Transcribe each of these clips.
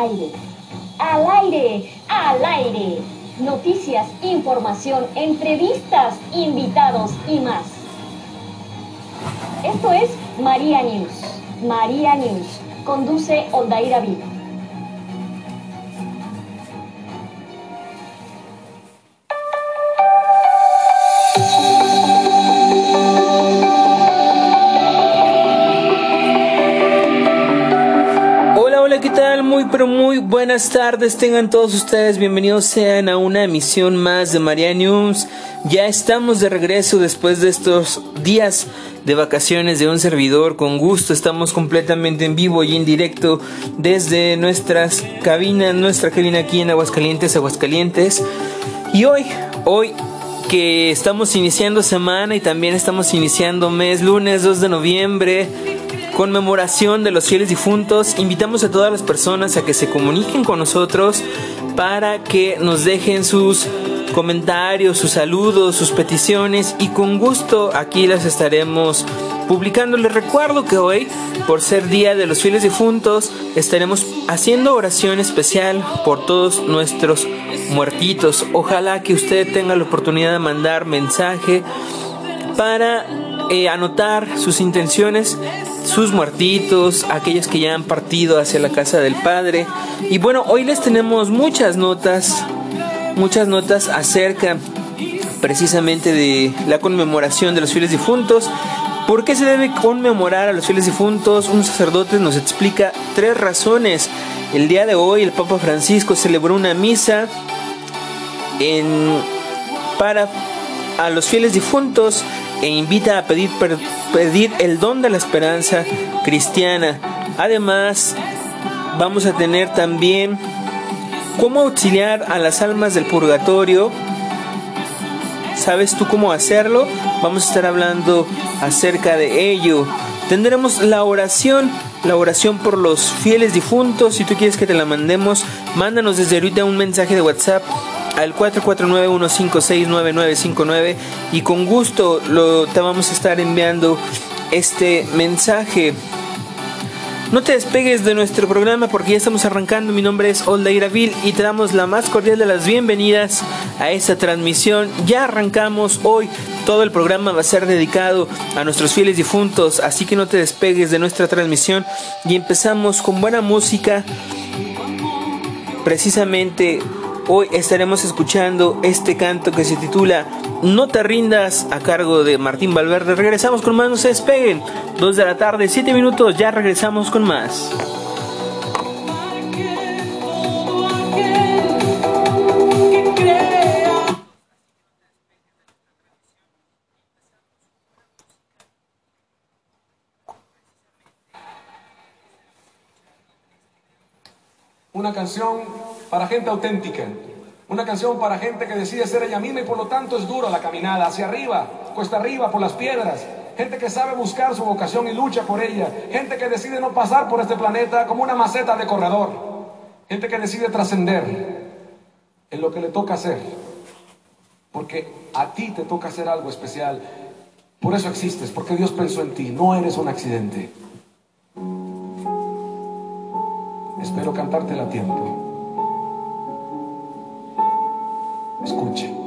aire. Al aire, al aire. Noticias, información, entrevistas, invitados y más. Esto es María News. María News. Conduce Oldaira Viva. Buenas tardes. Tengan todos ustedes bienvenidos sean a una emisión más de María News. Ya estamos de regreso después de estos días de vacaciones de un servidor. Con gusto estamos completamente en vivo y en directo desde nuestras cabinas, nuestra cabina aquí en Aguascalientes, Aguascalientes. Y hoy, hoy que estamos iniciando semana y también estamos iniciando mes, lunes 2 de noviembre conmemoración de los fieles difuntos, invitamos a todas las personas a que se comuniquen con nosotros para que nos dejen sus comentarios, sus saludos, sus peticiones y con gusto aquí las estaremos publicando. Les recuerdo que hoy, por ser Día de los Fieles Difuntos, estaremos haciendo oración especial por todos nuestros muertitos. Ojalá que usted tenga la oportunidad de mandar mensaje para eh, anotar sus intenciones, sus muertitos, aquellos que ya han partido hacia la casa del Padre. Y bueno, hoy les tenemos muchas notas, muchas notas acerca precisamente de la conmemoración de los fieles difuntos. ¿Por qué se debe conmemorar a los fieles difuntos? Un sacerdote nos explica tres razones. El día de hoy el Papa Francisco celebró una misa para a los fieles difuntos e invita a pedir, pedir el don de la esperanza cristiana. Además, vamos a tener también cómo auxiliar a las almas del purgatorio. ¿Sabes tú cómo hacerlo? Vamos a estar hablando acerca de ello. Tendremos la oración, la oración por los fieles difuntos. Si tú quieres que te la mandemos, mándanos desde ahorita un mensaje de WhatsApp al 449-156-9959 y con gusto lo, te vamos a estar enviando este mensaje. No te despegues de nuestro programa porque ya estamos arrancando. Mi nombre es Oldaira Vil y te damos la más cordial de las bienvenidas a esta transmisión. Ya arrancamos hoy. Todo el programa va a ser dedicado a nuestros fieles difuntos, así que no te despegues de nuestra transmisión y empezamos con buena música. Precisamente Hoy estaremos escuchando este canto que se titula No te rindas a cargo de Martín Valverde. Regresamos con más, no se despeguen. Dos de la tarde, siete minutos, ya regresamos con más. Una canción para gente auténtica. Una canción para gente que decide ser ella misma y por lo tanto es dura la caminada hacia arriba, cuesta arriba por las piedras. Gente que sabe buscar su vocación y lucha por ella. Gente que decide no pasar por este planeta como una maceta de corredor. Gente que decide trascender en lo que le toca hacer. Porque a ti te toca hacer algo especial. Por eso existes, porque Dios pensó en ti. No eres un accidente. Espero cantártela a tiempo. Escuche.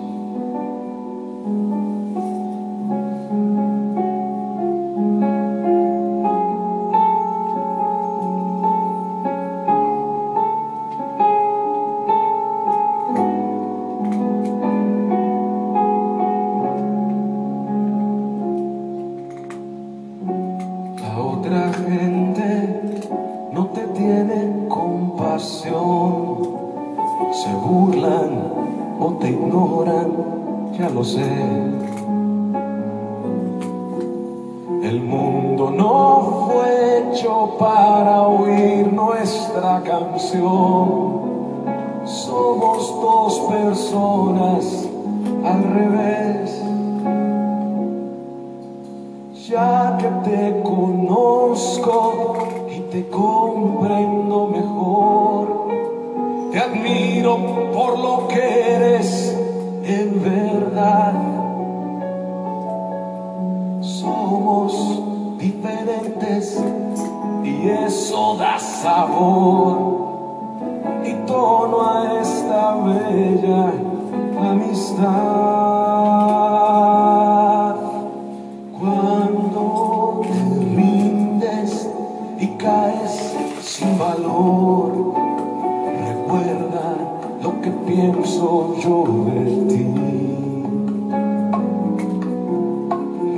Pienso yo de ti.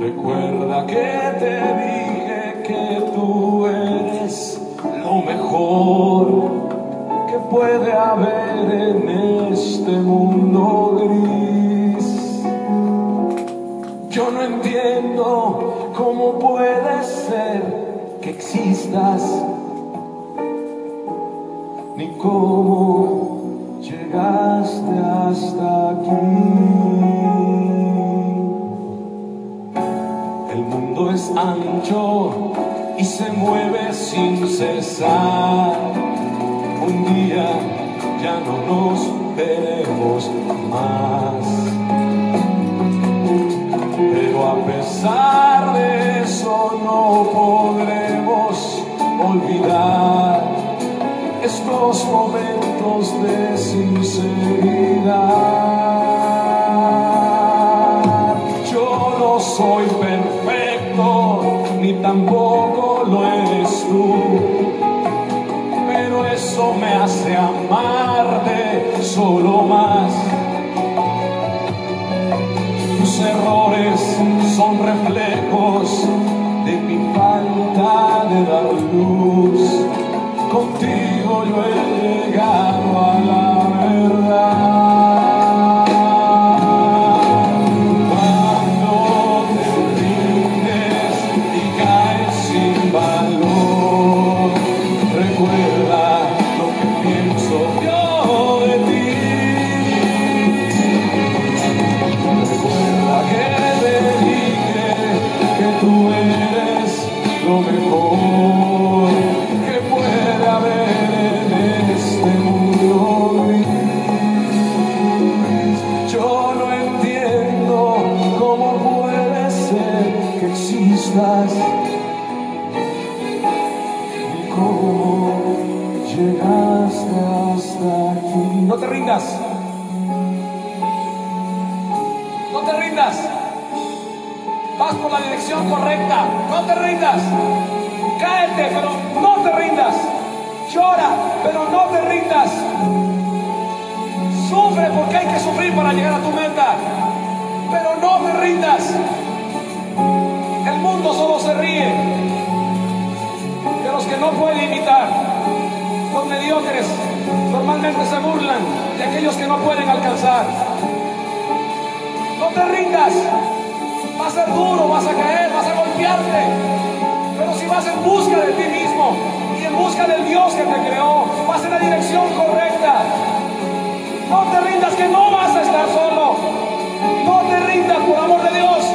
Recuerda que te dije que tú eres lo mejor que puede haber en este mundo gris. Yo no entiendo cómo puede ser que existas, ni cómo Un día ya no nos veremos más. Pero a pesar de eso no podremos olvidar estos momentos de sinceridad. Solo más. Tus errores son reflejos de mi falta de dar luz. Contigo yo he llegado a la para llegar a tu meta. Pero no te rindas. El mundo solo se ríe de los que no puede imitar. Los mediocres normalmente se burlan de aquellos que no pueden alcanzar. No te rindas. Va a ser duro, vas a caer, vas a golpearte. Pero si vas en busca de ti mismo y en busca del Dios que te creó, vas en la dirección correcta. No te rindas que no vas a estar solo. No te rindas por amor de Dios.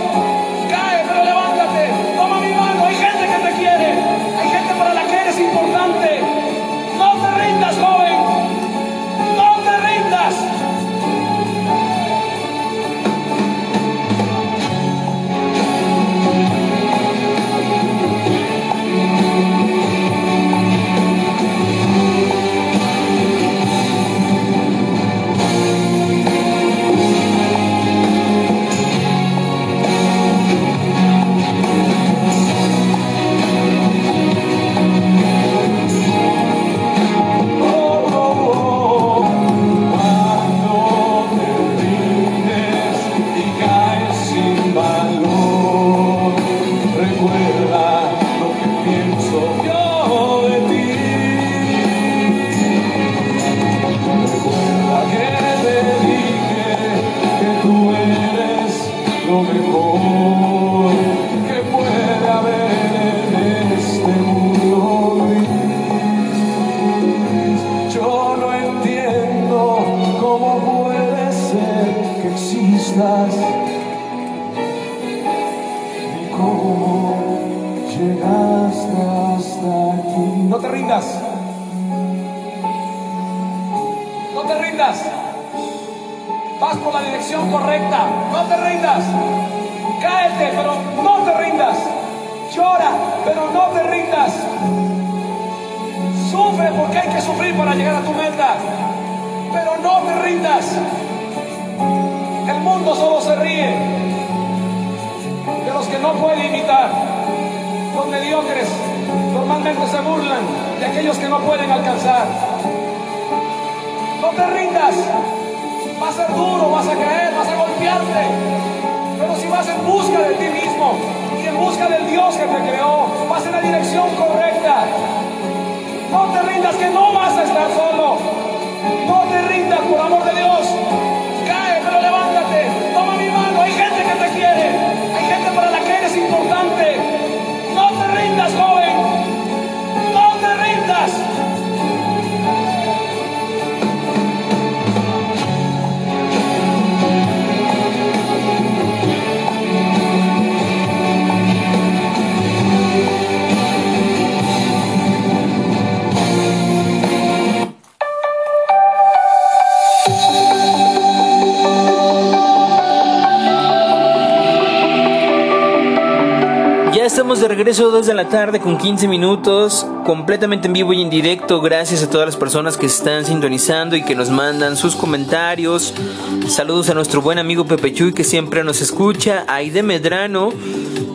Regreso 2 de la tarde con 15 minutos, completamente en vivo y en directo. Gracias a todas las personas que están sintonizando y que nos mandan sus comentarios. Saludos a nuestro buen amigo Pepe Chuy que siempre nos escucha. Aide Medrano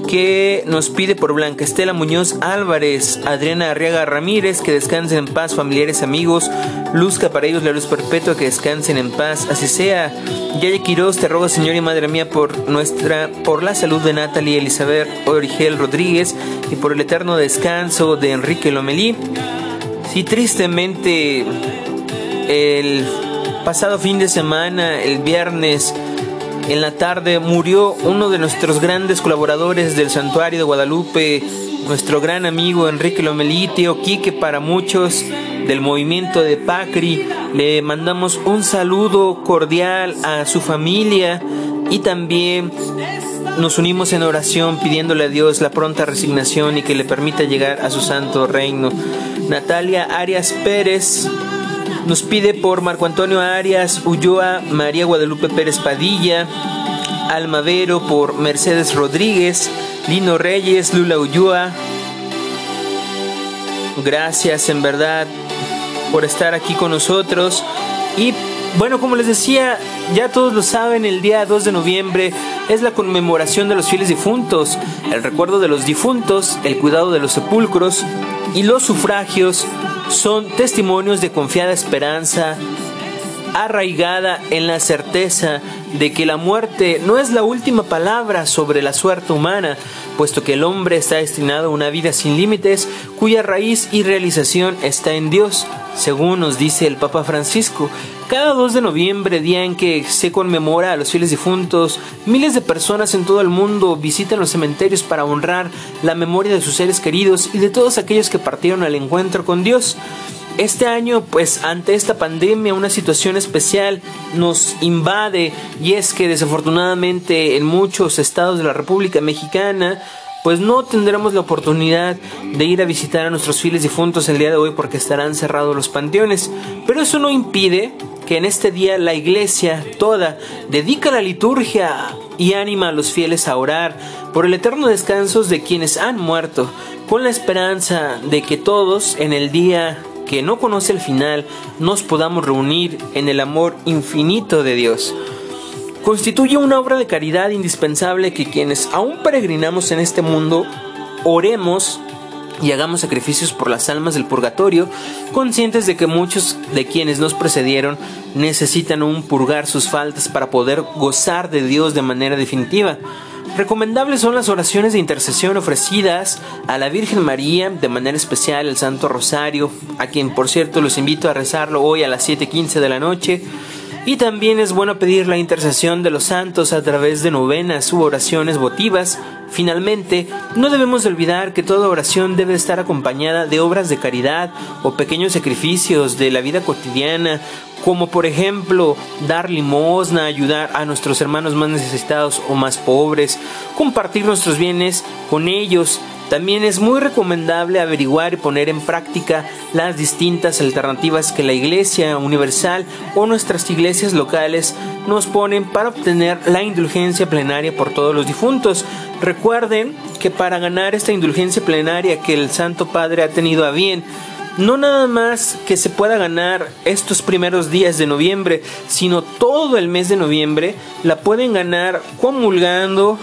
que nos pide por Blanca Estela Muñoz Álvarez, Adriana Arriaga Ramírez, que descansen en paz, familiares, amigos, luzca para ellos la luz perpetua, que descansen en paz, así sea. Yaya Quiroz, te ruego, Señor y Madre mía, por nuestra, por la salud de Natalie Elizabeth Origel Rodríguez y por el eterno descanso de Enrique Lomelí. Sí, tristemente, el pasado fin de semana, el viernes, en la tarde murió uno de nuestros grandes colaboradores del Santuario de Guadalupe, nuestro gran amigo Enrique Lomelí, tío Quique para muchos del movimiento de Pacri. Le mandamos un saludo cordial a su familia y también nos unimos en oración pidiéndole a Dios la pronta resignación y que le permita llegar a su santo reino. Natalia Arias Pérez nos pide por Marco Antonio Arias Ulloa, María Guadalupe Pérez Padilla, Almavero por Mercedes Rodríguez, Lino Reyes, Lula Ulloa. Gracias en verdad por estar aquí con nosotros. Y bueno, como les decía, ya todos lo saben, el día 2 de noviembre es la conmemoración de los fieles difuntos, el recuerdo de los difuntos, el cuidado de los sepulcros y los sufragios son testimonios de confiada esperanza, arraigada en la certeza de que la muerte no es la última palabra sobre la suerte humana, puesto que el hombre está destinado a una vida sin límites cuya raíz y realización está en Dios, según nos dice el Papa Francisco. Cada 2 de noviembre, día en que se conmemora a los fieles difuntos, miles de personas en todo el mundo visitan los cementerios para honrar la memoria de sus seres queridos y de todos aquellos que partieron al encuentro con Dios. Este año, pues ante esta pandemia, una situación especial nos invade y es que desafortunadamente en muchos estados de la República Mexicana, pues no tendremos la oportunidad de ir a visitar a nuestros fieles difuntos el día de hoy porque estarán cerrados los panteones. Pero eso no impide que en este día la iglesia toda dedica la liturgia y anima a los fieles a orar por el eterno descanso de quienes han muerto, con la esperanza de que todos en el día que no conoce el final nos podamos reunir en el amor infinito de Dios. Constituye una obra de caridad indispensable que quienes aún peregrinamos en este mundo oremos y hagamos sacrificios por las almas del purgatorio, conscientes de que muchos de quienes nos precedieron necesitan aún purgar sus faltas para poder gozar de Dios de manera definitiva. Recomendables son las oraciones de intercesión ofrecidas a la Virgen María, de manera especial el Santo Rosario, a quien por cierto los invito a rezarlo hoy a las 7.15 de la noche. Y también es bueno pedir la intercesión de los santos a través de novenas u oraciones votivas. Finalmente, no debemos olvidar que toda oración debe estar acompañada de obras de caridad o pequeños sacrificios de la vida cotidiana, como por ejemplo dar limosna, ayudar a nuestros hermanos más necesitados o más pobres, compartir nuestros bienes con ellos, también es muy recomendable averiguar y poner en práctica las distintas alternativas que la Iglesia Universal o nuestras iglesias locales nos ponen para obtener la indulgencia plenaria por todos los difuntos. Recuerden que para ganar esta indulgencia plenaria que el Santo Padre ha tenido a bien, no nada más que se pueda ganar estos primeros días de noviembre, sino todo el mes de noviembre, la pueden ganar comulgando,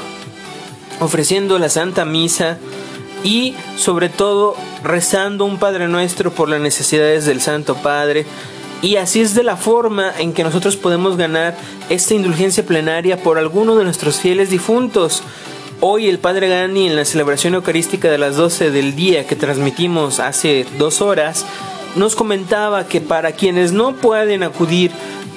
ofreciendo la Santa Misa y sobre todo rezando un Padre Nuestro por las necesidades del Santo Padre. Y así es de la forma en que nosotros podemos ganar esta indulgencia plenaria por alguno de nuestros fieles difuntos. Hoy el Padre Gani en la celebración eucarística de las 12 del día que transmitimos hace dos horas, nos comentaba que para quienes no pueden acudir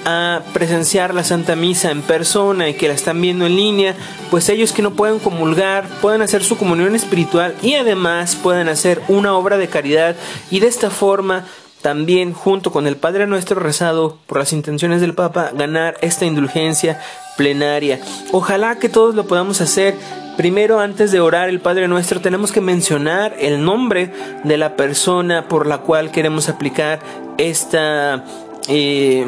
a presenciar la Santa Misa en persona y que la están viendo en línea, pues ellos que no pueden comulgar pueden hacer su comunión espiritual y además pueden hacer una obra de caridad y de esta forma también junto con el Padre Nuestro rezado por las intenciones del Papa ganar esta indulgencia plenaria. Ojalá que todos lo podamos hacer. Primero, antes de orar el Padre Nuestro, tenemos que mencionar el nombre de la persona por la cual queremos aplicar esta... Eh,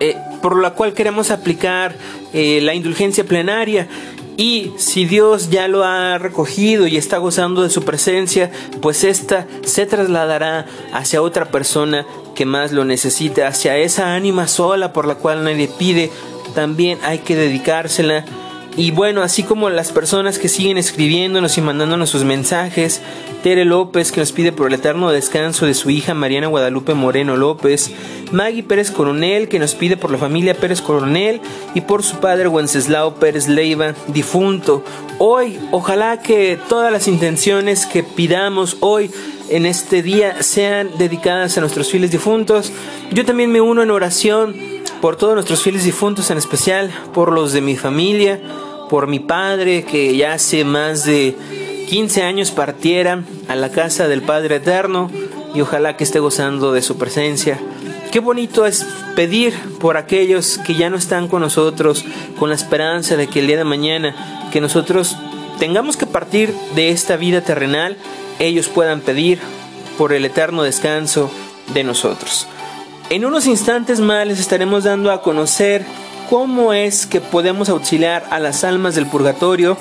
eh, por la cual queremos aplicar eh, la indulgencia plenaria. Y si Dios ya lo ha recogido y está gozando de su presencia, pues ésta se trasladará hacia otra persona que más lo necesita, hacia esa ánima sola por la cual nadie pide, también hay que dedicársela. Y bueno, así como las personas que siguen escribiéndonos y mandándonos sus mensajes, Tere López que nos pide por el eterno descanso de su hija Mariana Guadalupe Moreno López, Maggie Pérez Coronel que nos pide por la familia Pérez Coronel y por su padre Wenceslao Pérez Leiva, difunto. Hoy, ojalá que todas las intenciones que pidamos hoy en este día sean dedicadas a nuestros fieles difuntos. Yo también me uno en oración por todos nuestros fieles difuntos, en especial por los de mi familia, por mi padre que ya hace más de 15 años partiera a la casa del Padre Eterno y ojalá que esté gozando de su presencia. Qué bonito es pedir por aquellos que ya no están con nosotros, con la esperanza de que el día de mañana que nosotros tengamos que partir de esta vida terrenal, ellos puedan pedir por el eterno descanso de nosotros. En unos instantes más les estaremos dando a conocer cómo es que podemos auxiliar a las almas del purgatorio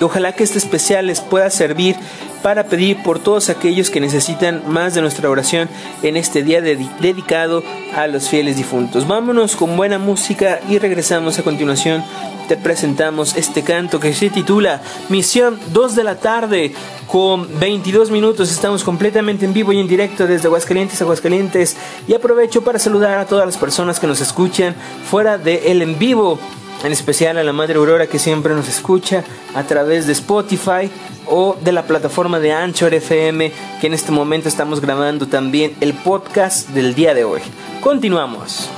ojalá que este especial les pueda servir para pedir por todos aquellos que necesitan más de nuestra oración en este día dedicado a los fieles difuntos. Vámonos con buena música y regresamos a continuación. Te presentamos este canto que se titula Misión 2 de la tarde con 22 minutos. Estamos completamente en vivo y en directo desde Aguascalientes, Aguascalientes. Y aprovecho para saludar a todas las personas que nos escuchan fuera de el en vivo. En especial a la Madre Aurora que siempre nos escucha a través de Spotify o de la plataforma de Anchor FM que en este momento estamos grabando también el podcast del día de hoy. Continuamos.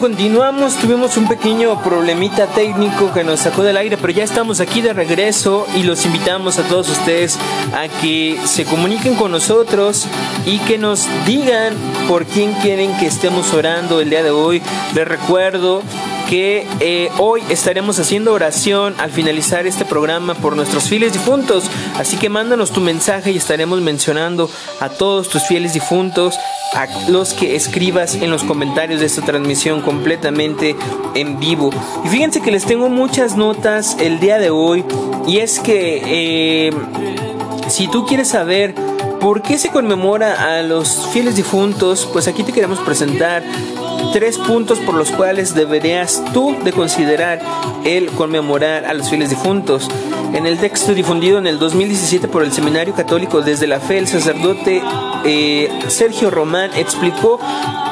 Continuamos, tuvimos un pequeño problemita técnico que nos sacó del aire, pero ya estamos aquí de regreso y los invitamos a todos ustedes a que se comuniquen con nosotros y que nos digan por quién quieren que estemos orando el día de hoy. Les recuerdo que eh, hoy estaremos haciendo oración al finalizar este programa por nuestros fieles difuntos. Así que mándanos tu mensaje y estaremos mencionando a todos tus fieles difuntos, a los que escribas en los comentarios de esta transmisión completamente en vivo. Y fíjense que les tengo muchas notas el día de hoy y es que eh, si tú quieres saber ¿Por qué se conmemora a los fieles difuntos? Pues aquí te queremos presentar tres puntos por los cuales deberías tú de considerar el conmemorar a los fieles difuntos. En el texto difundido en el 2017 por el Seminario Católico desde la Fe, el sacerdote eh, Sergio Román explicó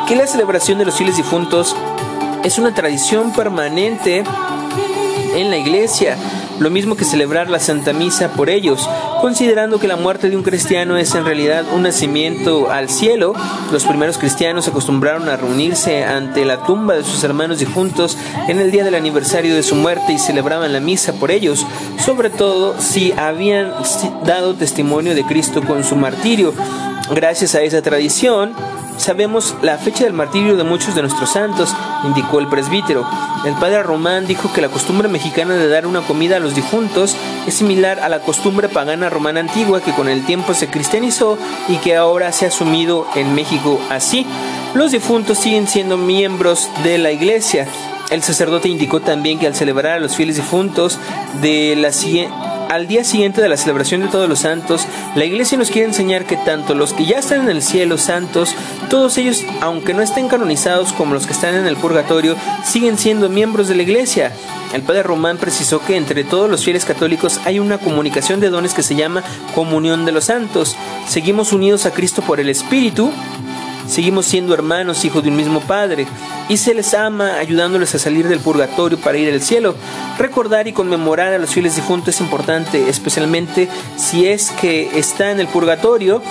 que la celebración de los fieles difuntos es una tradición permanente en la iglesia lo mismo que celebrar la Santa Misa por ellos, considerando que la muerte de un cristiano es en realidad un nacimiento al cielo. Los primeros cristianos acostumbraron a reunirse ante la tumba de sus hermanos difuntos en el día del aniversario de su muerte y celebraban la misa por ellos, sobre todo si habían dado testimonio de Cristo con su martirio. Gracias a esa tradición, Sabemos la fecha del martirio de muchos de nuestros santos, indicó el presbítero. El padre Román dijo que la costumbre mexicana de dar una comida a los difuntos es similar a la costumbre pagana romana antigua que con el tiempo se cristianizó y que ahora se ha asumido en México así. Los difuntos siguen siendo miembros de la iglesia. El sacerdote indicó también que al celebrar a los fieles difuntos de la siguiente al día siguiente de la celebración de todos los santos, la iglesia nos quiere enseñar que tanto los que ya están en el cielo santos, todos ellos, aunque no estén canonizados como los que están en el purgatorio, siguen siendo miembros de la iglesia. El padre Román precisó que entre todos los fieles católicos hay una comunicación de dones que se llama comunión de los santos. Seguimos unidos a Cristo por el Espíritu, seguimos siendo hermanos, hijos de un mismo Padre y se les ama ayudándoles a salir del purgatorio para ir al cielo. Recordar y conmemorar a los fieles difuntos es importante, especialmente si es que está en el purgatorio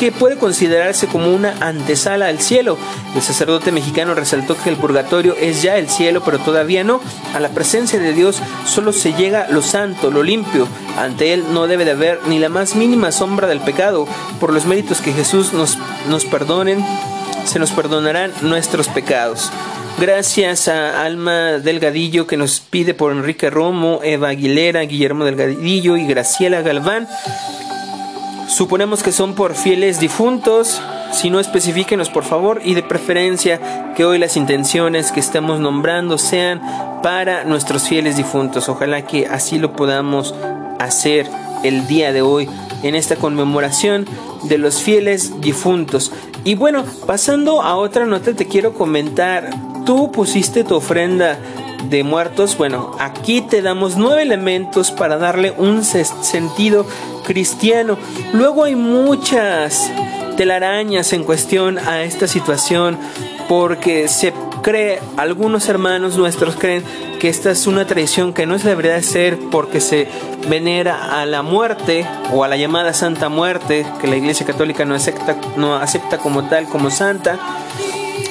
que puede considerarse como una antesala al cielo. El sacerdote mexicano resaltó que el purgatorio es ya el cielo, pero todavía no. A la presencia de Dios solo se llega lo santo, lo limpio. Ante Él no debe de haber ni la más mínima sombra del pecado. Por los méritos que Jesús nos, nos perdonen, se nos perdonarán nuestros pecados. Gracias a Alma Delgadillo que nos pide por Enrique Romo, Eva Aguilera, Guillermo Delgadillo y Graciela Galván. Suponemos que son por fieles difuntos. Si no, especifíquenos por favor y de preferencia que hoy las intenciones que estemos nombrando sean para nuestros fieles difuntos. Ojalá que así lo podamos hacer el día de hoy en esta conmemoración de los fieles difuntos. Y bueno, pasando a otra nota, te quiero comentar, tú pusiste tu ofrenda de muertos, bueno, aquí te damos nueve elementos para darle un sentido cristiano. Luego hay muchas telarañas en cuestión a esta situación porque se cree, algunos hermanos nuestros creen que esta es una tradición que no es debería ser porque se venera a la muerte o a la llamada Santa Muerte, que la Iglesia Católica no acepta, no acepta como tal, como santa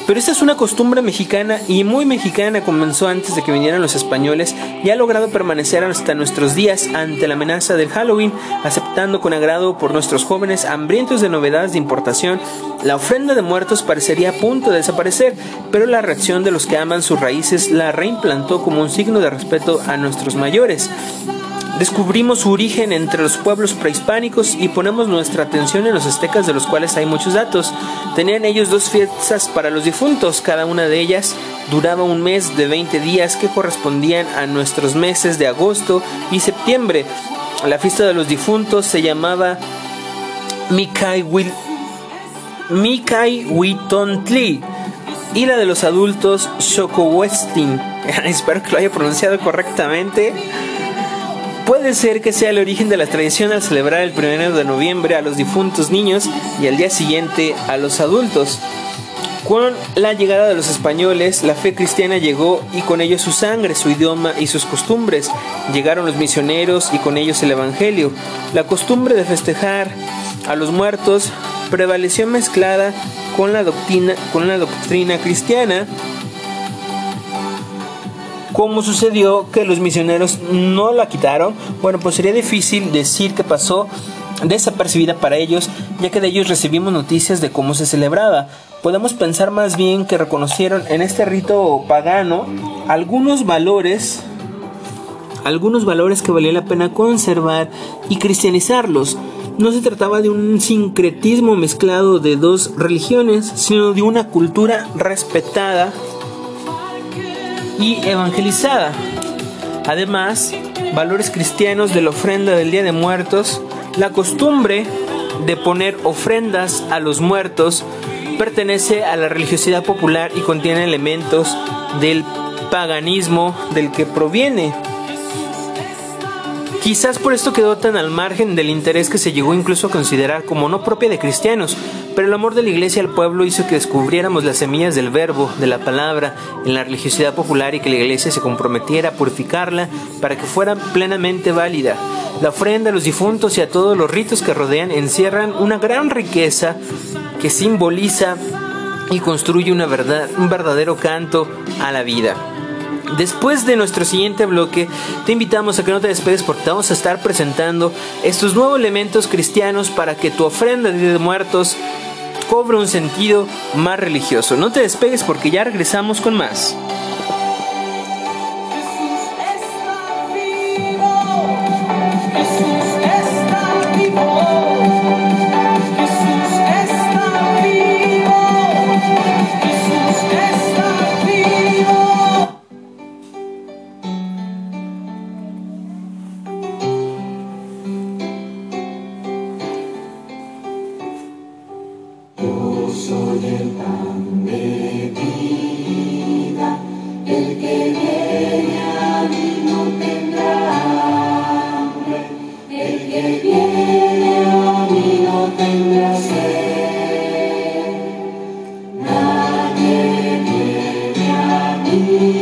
Pero esta es una costumbre mexicana y muy mexicana, comenzó antes de que vinieran los españoles y ha logrado permanecer hasta nuestros días ante la amenaza del Halloween, aceptando con agrado por nuestros jóvenes hambrientos de novedades de importación. La ofrenda de muertos parecería a punto de desaparecer, pero la reacción de los que aman sus raíces la reimplantó como un signo de respeto a nuestros mayores. Descubrimos su origen entre los pueblos prehispánicos y ponemos nuestra atención en los aztecas de los cuales hay muchos datos. Tenían ellos dos fiestas para los difuntos, cada una de ellas duraba un mes de 20 días que correspondían a nuestros meses de agosto y septiembre. La fiesta de los difuntos se llamaba Mikai Witontli y la de los adultos Shokowestin. Espero que lo haya pronunciado correctamente. Puede ser que sea el origen de la tradición al celebrar el 1 de noviembre a los difuntos niños y al día siguiente a los adultos. Con la llegada de los españoles, la fe cristiana llegó y con ellos su sangre, su idioma y sus costumbres. Llegaron los misioneros y con ellos el Evangelio. La costumbre de festejar a los muertos prevaleció mezclada con la doctrina, con la doctrina cristiana ¿Cómo sucedió que los misioneros no la quitaron? Bueno, pues sería difícil decir que pasó desapercibida para ellos, ya que de ellos recibimos noticias de cómo se celebraba. Podemos pensar más bien que reconocieron en este rito pagano algunos valores algunos valores que valía la pena conservar y cristianizarlos. No se trataba de un sincretismo mezclado de dos religiones, sino de una cultura respetada y evangelizada. Además, valores cristianos de la ofrenda del Día de Muertos, la costumbre de poner ofrendas a los muertos pertenece a la religiosidad popular y contiene elementos del paganismo del que proviene. Quizás por esto quedó tan al margen del interés que se llegó incluso a considerar como no propia de cristianos, pero el amor de la iglesia al pueblo hizo que descubriéramos las semillas del verbo, de la palabra, en la religiosidad popular y que la iglesia se comprometiera a purificarla para que fuera plenamente válida. La ofrenda a los difuntos y a todos los ritos que rodean encierran una gran riqueza que simboliza y construye una verdad, un verdadero canto a la vida. Después de nuestro siguiente bloque, te invitamos a que no te despedes porque te vamos a estar presentando estos nuevos elementos cristianos para que tu ofrenda de muertos cobre un sentido más religioso. No te despegues porque ya regresamos con más. Jesús vivo. Ooh.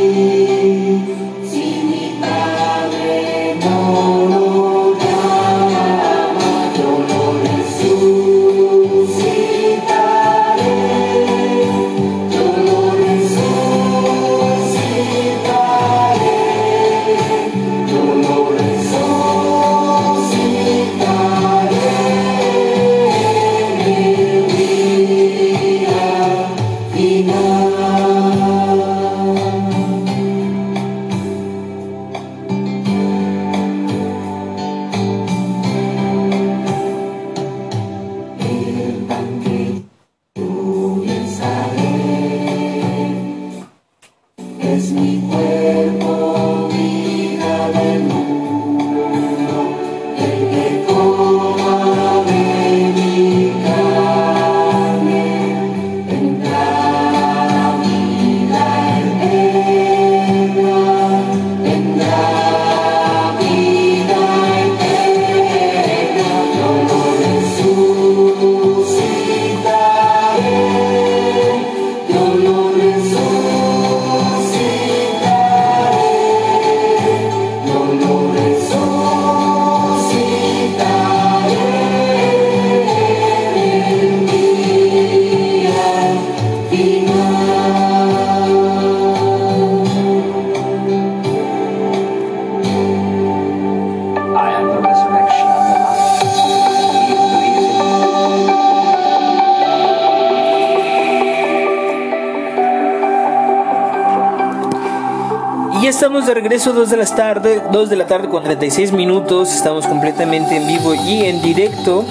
Regreso 2 de la tarde, 2 de la tarde con 36 minutos. Estamos completamente en vivo y en directo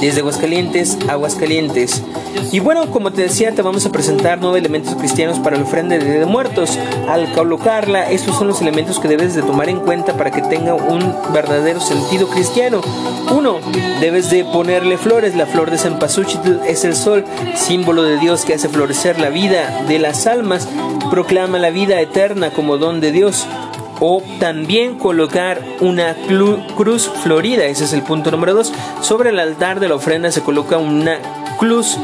desde Aguascalientes, Aguascalientes. Y bueno, como te decía, te vamos a presentar nueve elementos cristianos para la ofrenda de, muertos. Al colocarla, estos son los elementos que debes de tomar en cuenta para que tenga un verdadero sentido cristiano. Uno, debes de ponerle flores. La flor de Cempasúchitl es el sol, símbolo de Dios que hace florecer la vida de las almas, proclama la vida eterna como don de Dios o también colocar una cruz florida, ese es el punto número 2. Sobre el altar de la ofrenda se coloca una cruz,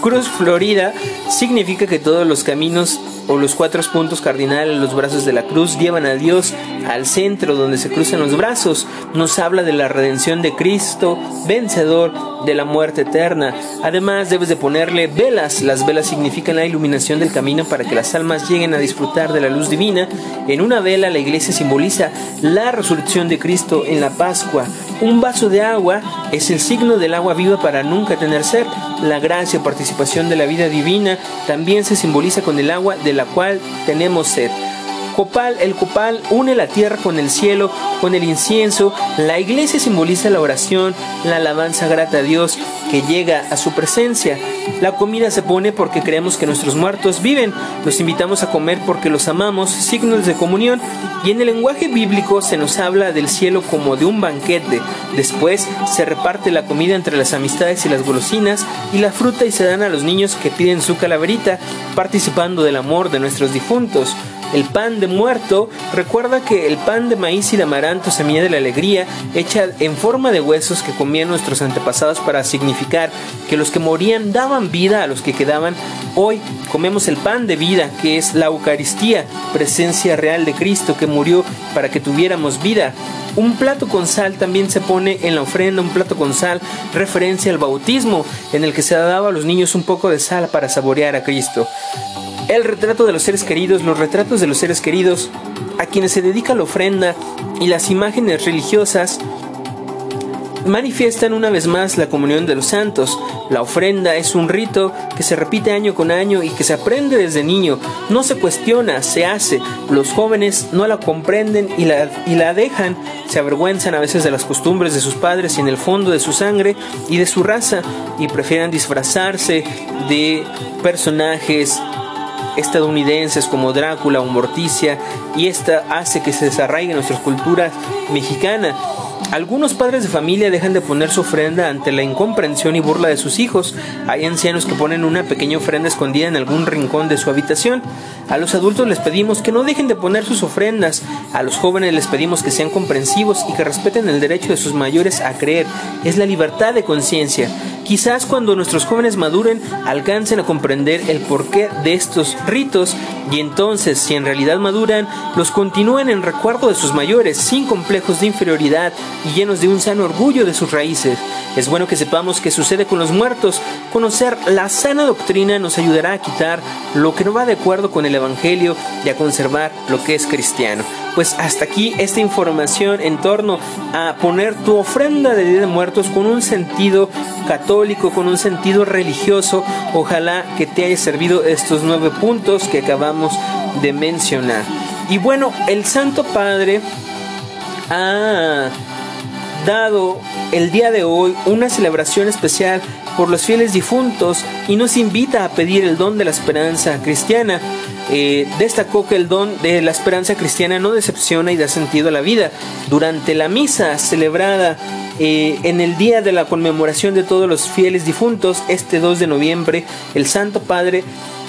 cruz florida, significa que todos los caminos o los cuatro puntos cardinales, los brazos de la cruz, llevan a Dios al centro donde se cruzan los brazos. Nos habla de la redención de Cristo, vencedor de la muerte eterna. Además, debes de ponerle velas. Las velas significan la iluminación del camino para que las almas lleguen a disfrutar de la luz divina. En una vela, la iglesia simboliza la resurrección de Cristo en la Pascua. Un vaso de agua es el signo del agua viva para nunca tener sed. La gracia, participación de la vida divina, también se simboliza con el agua de la cual tenemos sed. Copal, el copal une la tierra con el cielo, con el incienso. La iglesia simboliza la oración, la alabanza grata a Dios que llega a su presencia. La comida se pone porque creemos que nuestros muertos viven. Los invitamos a comer porque los amamos, signos de comunión. Y en el lenguaje bíblico se nos habla del cielo como de un banquete. Después se reparte la comida entre las amistades y las golosinas y la fruta y se dan a los niños que piden su calaverita, participando del amor de nuestros difuntos el pan de muerto, recuerda que el pan de maíz y de amaranto, semilla de la alegría, hecha en forma de huesos que comían nuestros antepasados para significar que los que morían daban vida a los que quedaban. Hoy comemos el pan de vida, que es la Eucaristía, presencia real de Cristo que murió para que tuviéramos vida. Un plato con sal también se pone en la ofrenda, un plato con sal, referencia al bautismo, en el que se daba a los niños un poco de sal para saborear a Cristo el retrato de los seres queridos, los retratos de los seres queridos, a quienes se dedica la ofrenda y las imágenes religiosas manifiestan una vez más la comunión de los santos. La ofrenda es un rito que se repite año con año y que se aprende desde niño. No se cuestiona, se hace. Los jóvenes no la comprenden y la, y la dejan. Se avergüenzan a veces de las costumbres de sus padres y en el fondo de su sangre y de su raza y prefieren disfrazarse de personajes estadounidenses como Drácula o Morticia y esta hace que se desarraigue nuestra cultura mexicana. Algunos padres de familia dejan de poner su ofrenda ante la incomprensión y burla de sus hijos. Hay ancianos que ponen una pequeña ofrenda escondida en algún rincón de su habitación. A los adultos les pedimos que no dejen de poner sus ofrendas. A los jóvenes les pedimos que sean comprensivos y que respeten el derecho de sus mayores a creer. Es la libertad de conciencia. Quizás cuando nuestros jóvenes maduren alcancen a comprender el porqué de estos ritos y entonces, si en realidad maduran, los continúen en recuerdo de sus mayores, sin complejos de inferioridad y llenos de un sano orgullo de sus raíces. Es bueno que sepamos qué sucede con los muertos. Conocer la sana doctrina nos ayudará a quitar lo que no va de acuerdo con el Evangelio y a conservar lo que es cristiano. Pues hasta aquí esta información en torno a poner tu ofrenda de Día de Muertos con un sentido católico, con un sentido religioso. Ojalá que te haya servido estos nueve puntos que acabamos de mencionar. Y bueno, el Santo Padre ha dado el día de hoy una celebración especial por los fieles difuntos y nos invita a pedir el don de la esperanza cristiana. Eh, destacó que el don de la esperanza cristiana no decepciona y da sentido a la vida. Durante la misa celebrada eh, en el día de la conmemoración de todos los fieles difuntos, este 2 de noviembre, el Santo Padre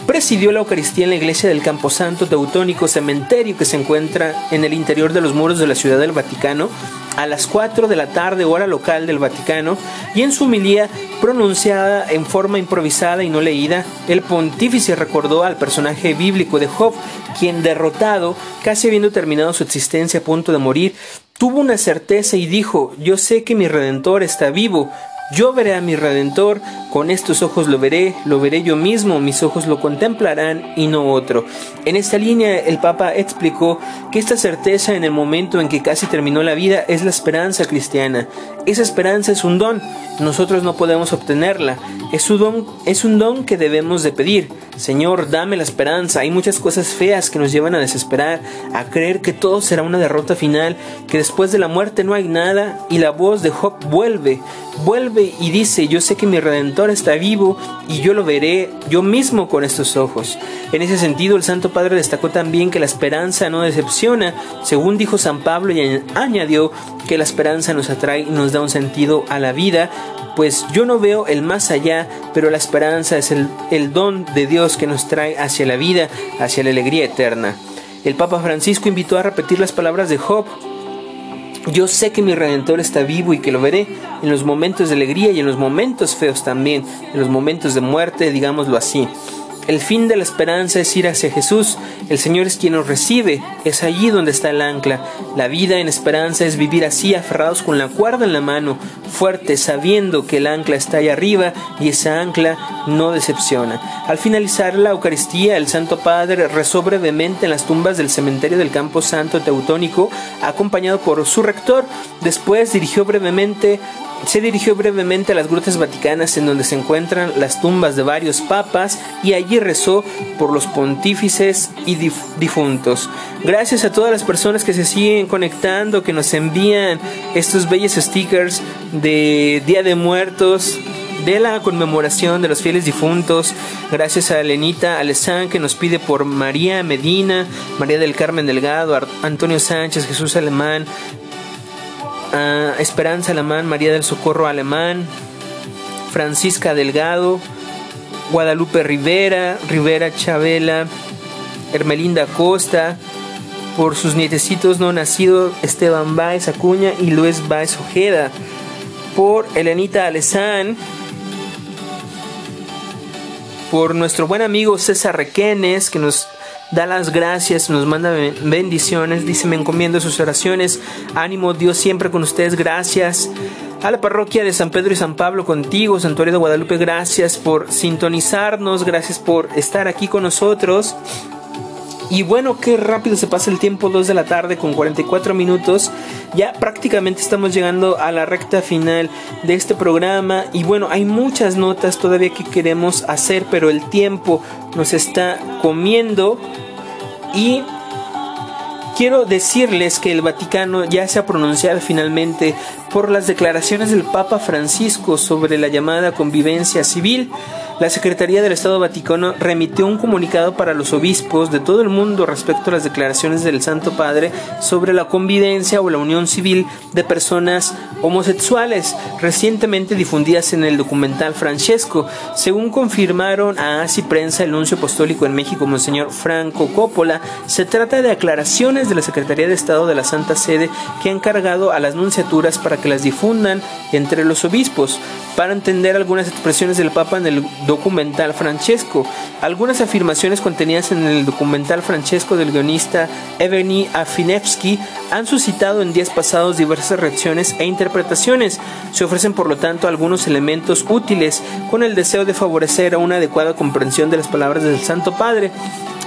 presidió la Eucaristía en la iglesia del Camposanto Teutónico, cementerio que se encuentra en el interior de los muros de la Ciudad del Vaticano, a las 4 de la tarde, hora local del Vaticano, y en su humilía pronunciada en forma improvisada y no leída, el pontífice recordó al personaje bíblico de Job, quien derrotado, casi habiendo terminado su existencia a punto de morir, tuvo una certeza y dijo, yo sé que mi redentor está vivo, Yo veré a mi Redentor, con estos ojos lo veré, lo veré yo mismo, mis ojos lo contemplarán y no otro. En esta línea el Papa explicó que esta certeza en el momento en que casi terminó la vida es la esperanza cristiana. Esa esperanza es un don, nosotros no podemos obtenerla, es un don, es un don que debemos de pedir. Señor, dame la esperanza. Hay muchas cosas feas que nos llevan a desesperar, a creer que todo será una derrota final, que después de la muerte no hay nada y la voz de Job vuelve, vuelve y dice, yo sé que mi redentor está vivo y yo lo veré yo mismo con estos ojos. En ese sentido, el Santo Padre destacó también que la esperanza no decepciona, según dijo San Pablo y añadió que la esperanza nos atrae y nos da un sentido a la vida, pues yo no veo el más allá, pero la esperanza es el, el don de Dios que nos trae hacia la vida, hacia la alegría eterna. El Papa Francisco invitó a repetir las palabras de Job, yo sé que mi redentor está vivo y que lo veré en los momentos de alegría y en los momentos feos también, en los momentos de muerte, digámoslo así. El fin de la esperanza es ir hacia Jesús. El Señor es quien nos recibe. Es allí donde está el ancla. La vida en esperanza es vivir así, aferrados con la cuerda en la mano, fuerte, sabiendo que el ancla está allá arriba y esa ancla no decepciona. Al finalizar la Eucaristía, el Santo Padre rezó brevemente en las tumbas del cementerio del Campo Santo Teutónico, acompañado por su rector. Después dirigió brevemente se dirigió brevemente a las grutas vaticanas en donde se encuentran las tumbas de varios papas y allí rezó por los pontífices y difuntos. Gracias a todas las personas que se siguen conectando, que nos envían estos bellos stickers de Día de Muertos de la conmemoración de los fieles difuntos. Gracias a Lenita Alessán que nos pide por María Medina, María del Carmen Delgado, Antonio Sánchez, Jesús Alemán, Esperanza Alemán, María del Socorro Alemán, Francisca Delgado, Guadalupe Rivera, Rivera Chabela, Hermelinda Costa, por sus nietecitos no nacidos Esteban Baez Acuña y Luis Baez Ojeda, por Elenita Alezán, por nuestro buen amigo César Requenes, que nos da las gracias, nos manda bendiciones, dice, me encomiendo sus oraciones, ánimo, Dios siempre con ustedes, gracias. A la parroquia de San Pedro y San Pablo contigo, Santuario de Guadalupe, gracias por sintonizarnos, gracias por estar aquí con nosotros. Y bueno, qué rápido se pasa el tiempo, 2 de la tarde con 44 minutos. Ya prácticamente estamos llegando a la recta final de este programa. Y bueno, hay muchas notas todavía que queremos hacer, pero el tiempo nos está comiendo. Y quiero decirles que el Vaticano ya se ha pronunciado finalmente por las declaraciones del Papa Francisco sobre la llamada convivencia civil la Secretaría del Estado Vaticano remitió un comunicado para los obispos de todo el mundo respecto a las declaraciones del Santo Padre sobre la convivencia o la unión civil de personas homosexuales recientemente difundidas en el documental Francesco. Según confirmaron a Asi Prensa el nuncio apostólico en México, Monseñor Franco Coppola, se trata de aclaraciones de la Secretaría de Estado de la Santa Sede que han cargado a las nunciaturas para que las difundan entre los obispos para entender algunas expresiones del Papa en el documental Francesco. Algunas afirmaciones contenidas en el documental Francesco del guionista Evgeny Afinevsky han suscitado en días pasados diversas reacciones e interpretaciones. Se ofrecen por lo tanto algunos elementos útiles con el deseo de favorecer a una adecuada comprensión de las palabras del Santo Padre.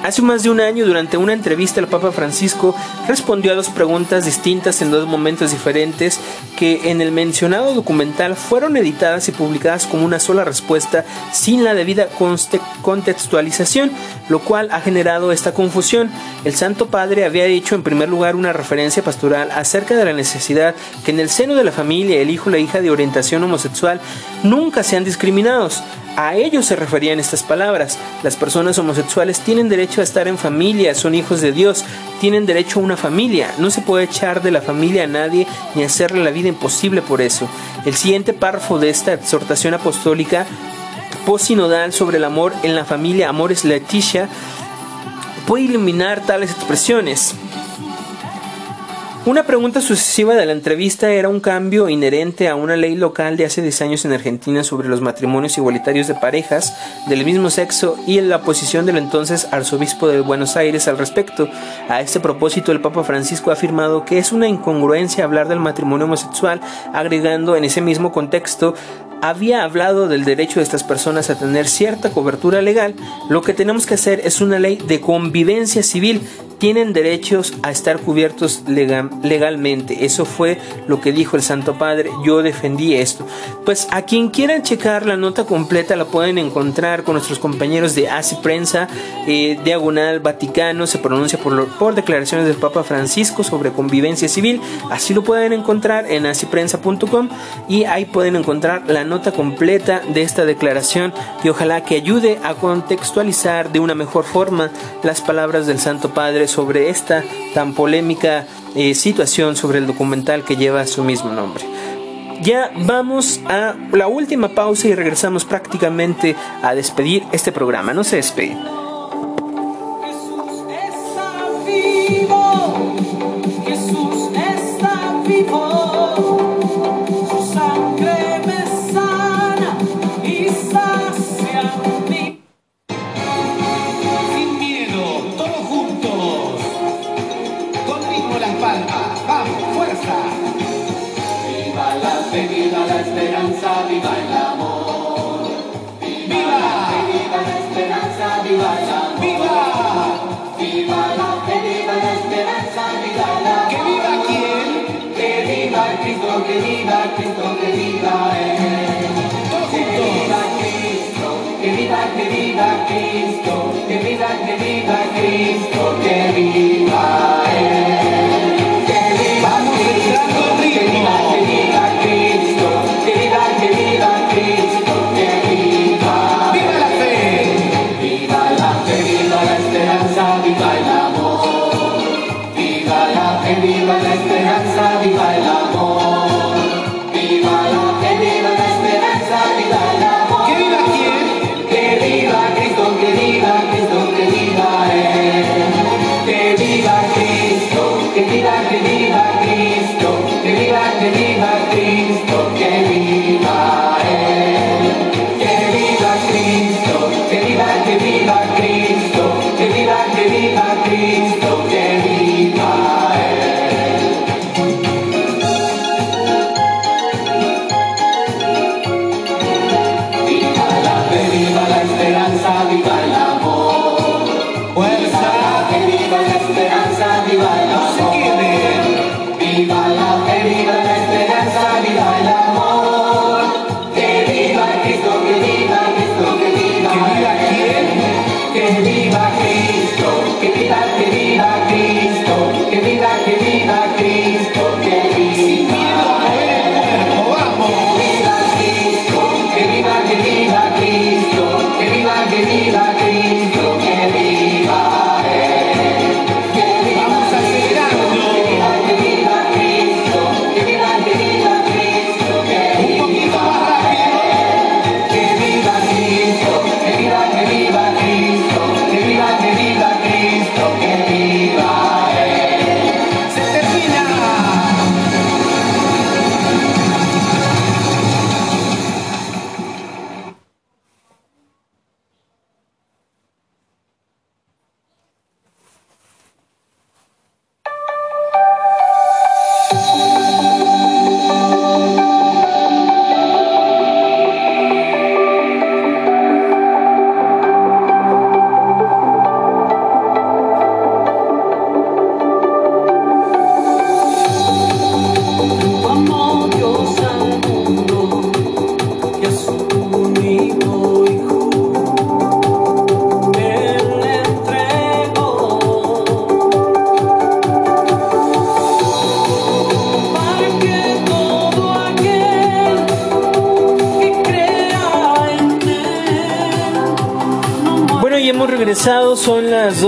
Hace más de un año, durante una entrevista, el Papa Francisco respondió a dos preguntas distintas en dos momentos diferentes que en el mencionado documental fueron editadas y publicadas como una sola respuesta sin la debida contextualización, lo cual ha generado esta confusión. El Santo Padre había hecho en primer lugar una referencia pastoral acerca de la necesidad que en el seno de la familia el hijo o la hija de orientación homosexual nunca sean discriminados. A ellos se referían estas palabras. Las personas homosexuales tienen derecho a estar en familia, son hijos de Dios, tienen derecho a una familia. No se puede echar de la familia a nadie ni hacerle la vida imposible por eso. El siguiente párrafo de esta exhortación apostólica posinodal sobre el amor en la familia, Amores Leticia, puede iluminar tales expresiones. Una pregunta sucesiva de la entrevista era un cambio inherente a una ley local de hace 10 años en Argentina sobre los matrimonios igualitarios de parejas del mismo sexo y en la posición del entonces arzobispo de Buenos Aires al respecto. A este propósito, el Papa Francisco ha afirmado que es una incongruencia hablar del matrimonio homosexual, agregando en ese mismo contexto había hablado del derecho de estas personas a tener cierta cobertura legal, lo que tenemos que hacer es una ley de convivencia civil tienen derechos a estar cubiertos legalmente. Eso fue lo que dijo el Santo Padre. Yo defendí esto. Pues a quien quieran checar la nota completa la pueden encontrar con nuestros compañeros de ASI Prensa, eh, Diagonal Vaticano, se pronuncia por, por declaraciones del Papa Francisco sobre convivencia civil. Así lo pueden encontrar en asiprensa.com y ahí pueden encontrar la nota completa de esta declaración y ojalá que ayude a contextualizar de una mejor forma las palabras del Santo Padre sobre esta tan polémica eh, situación sobre el documental que lleva su mismo nombre. Ya vamos a la última pausa y regresamos prácticamente a despedir este programa. No se despeguen. Jesús está vivo, Jesús está vivo, viva Cristo, que viva Cristo, que viva Él. Todos juntos. Que viva, que viva Cristo, que viva, que viva Cristo, que viva Él.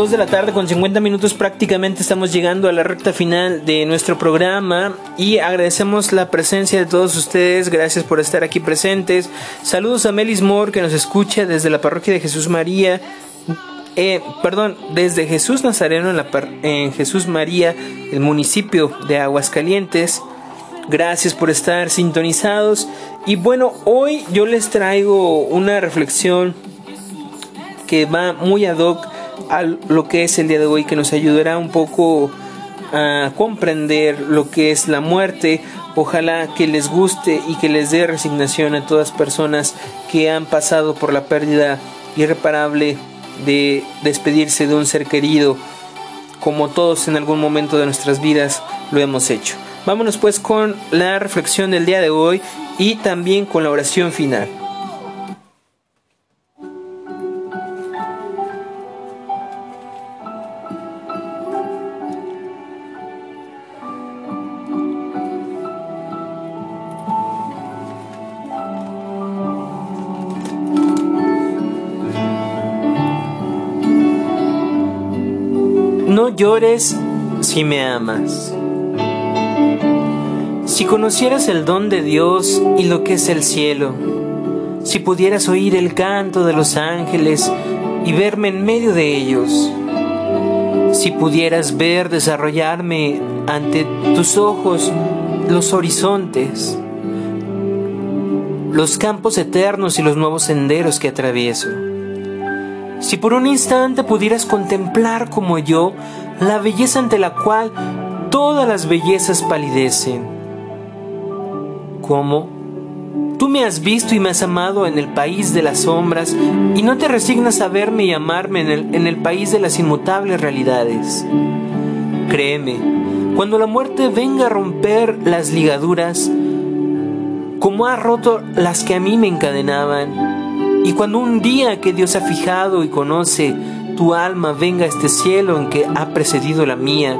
2 de la tarde con 50 minutos prácticamente estamos llegando a la recta final de nuestro programa y agradecemos la presencia de todos ustedes, gracias por estar aquí presentes. Saludos a Melis Moore que nos escucha desde la parroquia de Jesús María. Eh, perdón, desde Jesús Nazareno en, la en Jesús María, el municipio de Aguascalientes. Gracias por estar sintonizados. Y bueno, hoy yo les traigo una reflexión que va muy ad hoc a lo que es el día de hoy, que nos ayudará un poco a comprender lo que es la muerte. Ojalá que les guste y que les dé resignación a todas personas que han pasado por la pérdida irreparable de despedirse de un ser querido, como todos en algún momento de nuestras vidas lo hemos hecho. Vámonos pues con la reflexión del día de hoy y también con la oración final. Llores si me amas. Si conocieras el don de Dios y lo que es el cielo, si pudieras oír el canto de los ángeles y verme en medio de ellos, si pudieras ver desarrollarme ante tus ojos los horizontes, los campos eternos y los nuevos senderos que atravieso. Si por un instante pudieras contemplar como yo la belleza ante la cual todas las bellezas palidecen. Como tú me has visto y me has amado en el país de las sombras y no te resignas a verme y amarme en el, en el país de las inmutables realidades. Créeme, cuando la muerte venga a romper las ligaduras, como ha roto las que a mí me encadenaban, y cuando un día que Dios ha fijado y conoce tu alma venga a este cielo en que ha precedido la mía,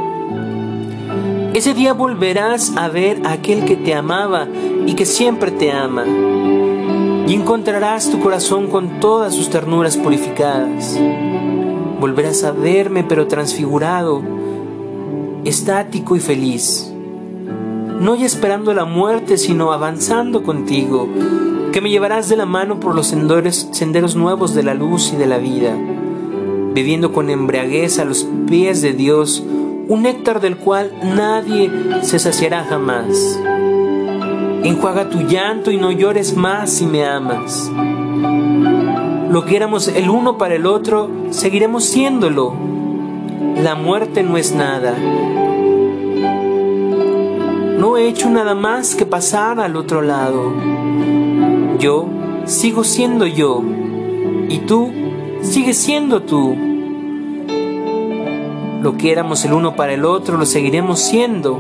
ese día volverás a ver a aquel que te amaba y que siempre te ama, y encontrarás tu corazón con todas sus ternuras purificadas. Volverás a verme pero transfigurado, estático y feliz, no ya esperando la muerte, sino avanzando contigo que me llevarás de la mano por los senderos, senderos nuevos de la luz y de la vida, bebiendo con embriaguez a los pies de Dios un néctar del cual nadie se saciará jamás. Enjuaga tu llanto y no llores más si me amas. Lo que éramos el uno para el otro, seguiremos siéndolo. La muerte no es nada. No he hecho nada más que pasar al otro lado yo sigo siendo yo y tú sigues siendo tú. Lo que éramos el uno para el otro lo seguiremos siendo.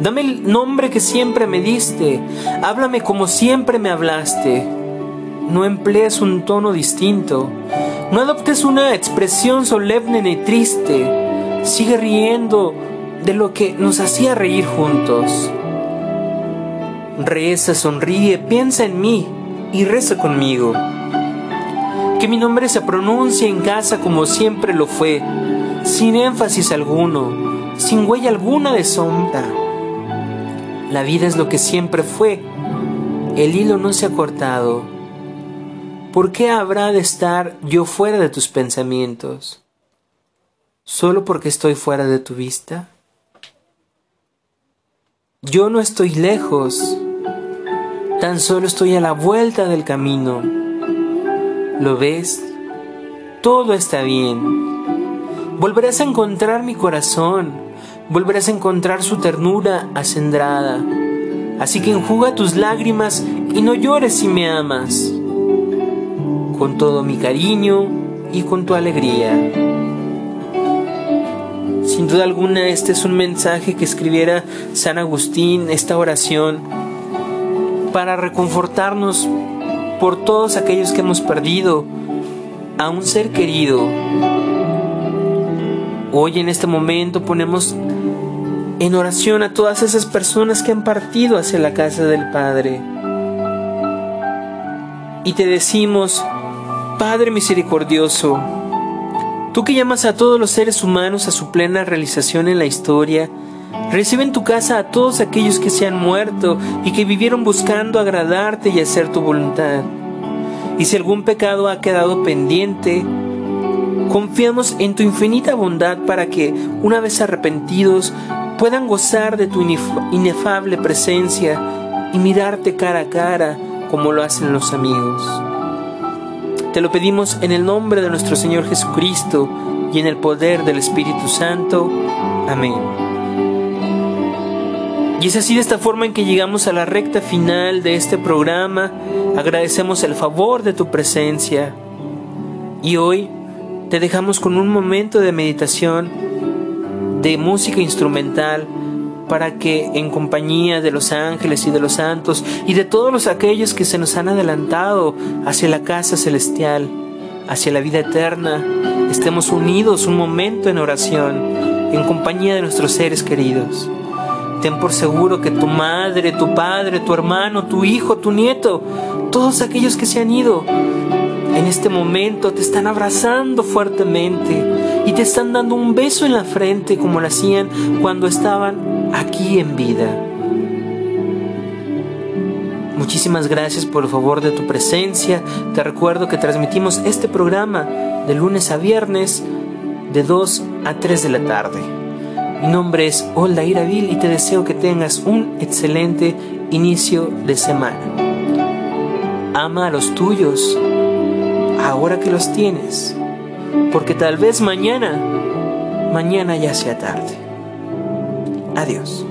Dame el nombre que siempre me diste, háblame como siempre me hablaste. No emplees un tono distinto, no adoptes una expresión solemne ni triste. Sigue riendo de lo que nos hacía reír juntos. Reza, sonríe, piensa en mí y reza conmigo. Que mi nombre se pronuncie en casa como siempre lo fue, sin énfasis alguno, sin huella alguna de sombra. La vida es lo que siempre fue, el hilo no se ha cortado. ¿Por qué habrá de estar yo fuera de tus pensamientos? ¿Solo porque estoy fuera de tu vista? Yo no estoy lejos, Tan solo estoy a la vuelta del camino. ¿Lo ves? Todo está bien. Volverás a encontrar mi corazón. Volverás a encontrar su ternura acendrada. Así que enjuga tus lágrimas y no llores si me amas. Con todo mi cariño y con tu alegría. Sin duda alguna este es un mensaje que escribiera San Agustín, esta oración para reconfortarnos por todos aquellos que hemos perdido a un ser querido. Hoy en este momento ponemos en oración a todas esas personas que han partido hacia la casa del Padre. Y te decimos, Padre misericordioso, tú que llamas a todos los seres humanos a su plena realización en la historia, Recibe en tu casa a todos aquellos que se han muerto y que vivieron buscando agradarte y hacer tu voluntad. Y si algún pecado ha quedado pendiente, confiamos en tu infinita bondad para que, una vez arrepentidos, puedan gozar de tu inefable presencia y mirarte cara a cara como lo hacen los amigos. Te lo pedimos en el nombre de nuestro Señor Jesucristo, y en el poder del Espíritu Santo. Amén. Y es así de esta forma en que llegamos a la recta final de este programa. Agradecemos el favor de tu presencia. Y hoy te dejamos con un momento de meditación, de música instrumental, para que en compañía de los ángeles y de los santos y de todos los aquellos que se nos han adelantado hacia la casa celestial, hacia la vida eterna, estemos unidos un momento en oración, en compañía de nuestros seres queridos. Ten por seguro que tu madre, tu padre, tu hermano, tu hijo, tu nieto, todos aquellos que se han ido, en este momento te están abrazando fuertemente y te están dando un beso en la frente como lo hacían cuando estaban aquí en vida. Muchísimas gracias por el favor de tu presencia. Te recuerdo que transmitimos este programa de lunes a viernes de 2 a 3 de la tarde. Mi nombre es Olda Iravil y te deseo que tengas un excelente inicio de semana. Ama a los tuyos ahora que los tienes, porque tal vez mañana, mañana ya sea tarde. Adiós.